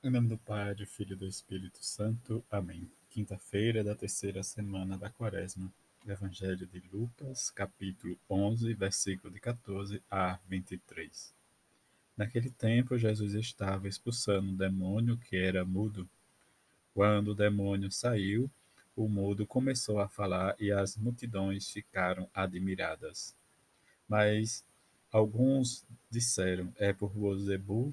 Em nome do Pai, do Filho e do Espírito Santo. Amém. Quinta-feira da terceira semana da Quaresma. Evangelho de Lucas, capítulo 11, versículo de 14 a 23. Naquele tempo, Jesus estava expulsando um demônio que era mudo. Quando o demônio saiu, o mudo começou a falar e as multidões ficaram admiradas. Mas alguns disseram: É por Beelzebul,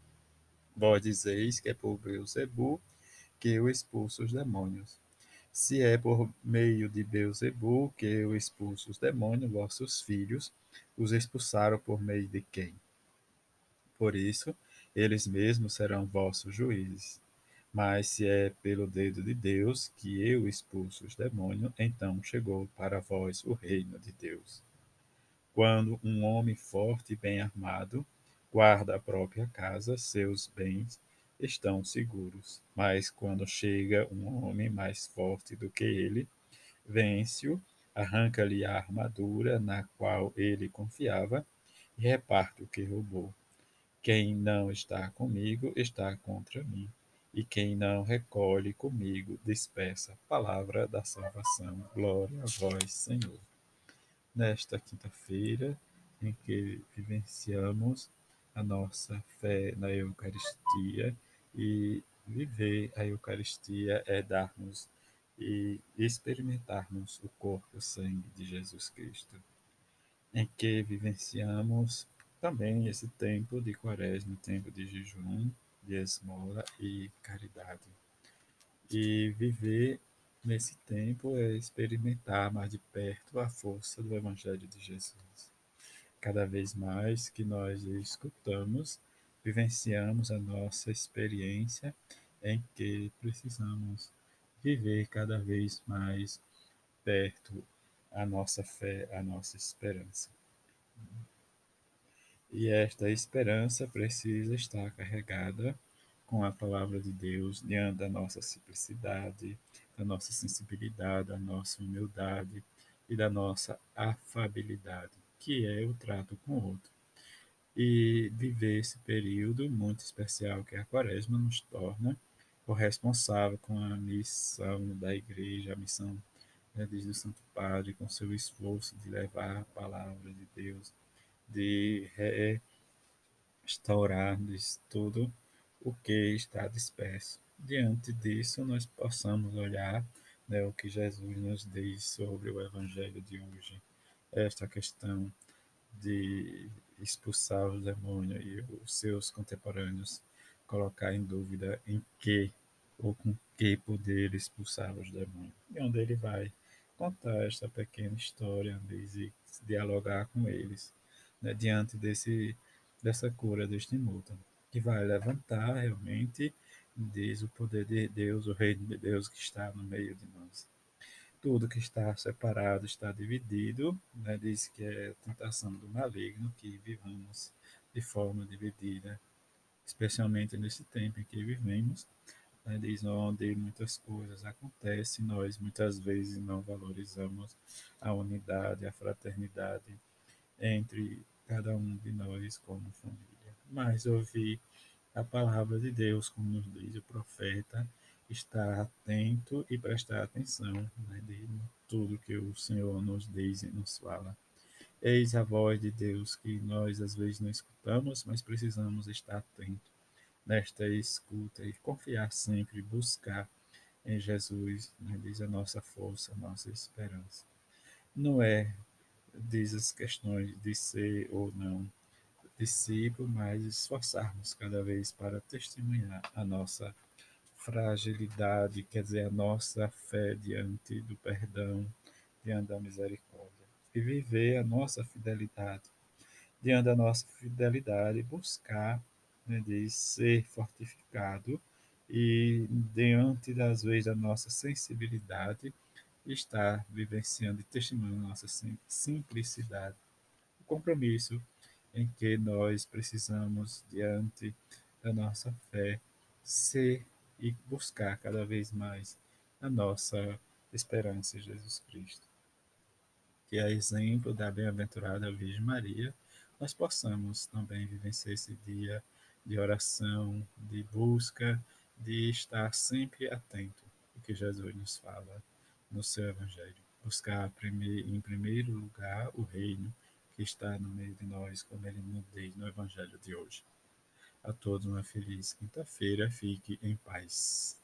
Vós dizeis que é por Beuzebu que eu expulso os demônios. Se é por meio de Beuzebu que eu expulso os demônios, vossos filhos os expulsaram por meio de quem? Por isso, eles mesmos serão vossos juízes. Mas se é pelo dedo de Deus que eu expulso os demônios, então chegou para vós o reino de Deus. Quando um homem forte e bem armado guarda a própria casa, seus bens estão seguros. Mas quando chega um homem mais forte do que ele, vence-o, arranca-lhe a armadura na qual ele confiava e reparte o que roubou. Quem não está comigo está contra mim, e quem não recolhe comigo dispersa. Palavra da salvação. Glória a vós, Senhor. Nesta quinta-feira, em que vivenciamos a nossa fé na Eucaristia e viver a Eucaristia é darmos e experimentarmos o corpo e o sangue de Jesus Cristo, em que vivenciamos também esse tempo de quaresma, tempo de jejum, de esmola e caridade. E viver nesse tempo é experimentar mais de perto a força do Evangelho de Jesus cada vez mais que nós escutamos, vivenciamos a nossa experiência em que precisamos viver cada vez mais perto a nossa fé, a nossa esperança. E esta esperança precisa estar carregada com a palavra de Deus diante da nossa simplicidade, da nossa sensibilidade, da nossa humildade e da nossa afabilidade que é o trato com o outro. E viver esse período muito especial que é a quaresma nos torna corresponsável com a missão da igreja, a missão né, desde o Santo Padre, com seu esforço de levar a palavra de Deus, de restaurar tudo o que está disperso. Diante disso, nós possamos olhar né, o que Jesus nos diz sobre o Evangelho de hoje esta questão de expulsar os demônios e os seus contemporâneos colocar em dúvida em que ou com que poder expulsar os demônios. E onde ele vai contar esta pequena história e dialogar com eles né, diante desse, dessa cura deste mútuo, que vai levantar realmente, diz o poder de Deus, o reino de Deus que está no meio de nós tudo que está separado está dividido, né? diz que é tentação do maligno que vivamos de forma dividida, especialmente nesse tempo em que vivemos, né? diz onde muitas coisas acontecem, nós muitas vezes não valorizamos a unidade, a fraternidade entre cada um de nós como família. Mas ouvir a palavra de Deus, como nos diz o profeta, estar atento e prestar atenção né, de tudo que o Senhor nos diz e nos fala. Eis a voz de Deus que nós às vezes não escutamos, mas precisamos estar atentos nesta escuta e confiar sempre, buscar em Jesus, né, diz a nossa força, a nossa esperança. Não é, diz as questões de ser ou não discípulo, mas esforçarmos cada vez para testemunhar a nossa fragilidade, quer dizer, a nossa fé diante do perdão, diante da misericórdia. E viver a nossa fidelidade. Diante da nossa fidelidade, buscar, né, de ser fortificado e diante das vezes da nossa sensibilidade, estar vivenciando e testemunhando nossa simplicidade, o compromisso em que nós precisamos, diante da nossa fé, ser e buscar cada vez mais a nossa esperança em Jesus Cristo. Que a exemplo da bem-aventurada Virgem Maria, nós possamos também vivenciar esse dia de oração, de busca, de estar sempre atento ao que Jesus nos fala no seu Evangelho. Buscar em primeiro lugar o reino que está no meio de nós, como ele nos diz no Evangelho de hoje. A todos uma feliz quinta-feira. Fique em paz.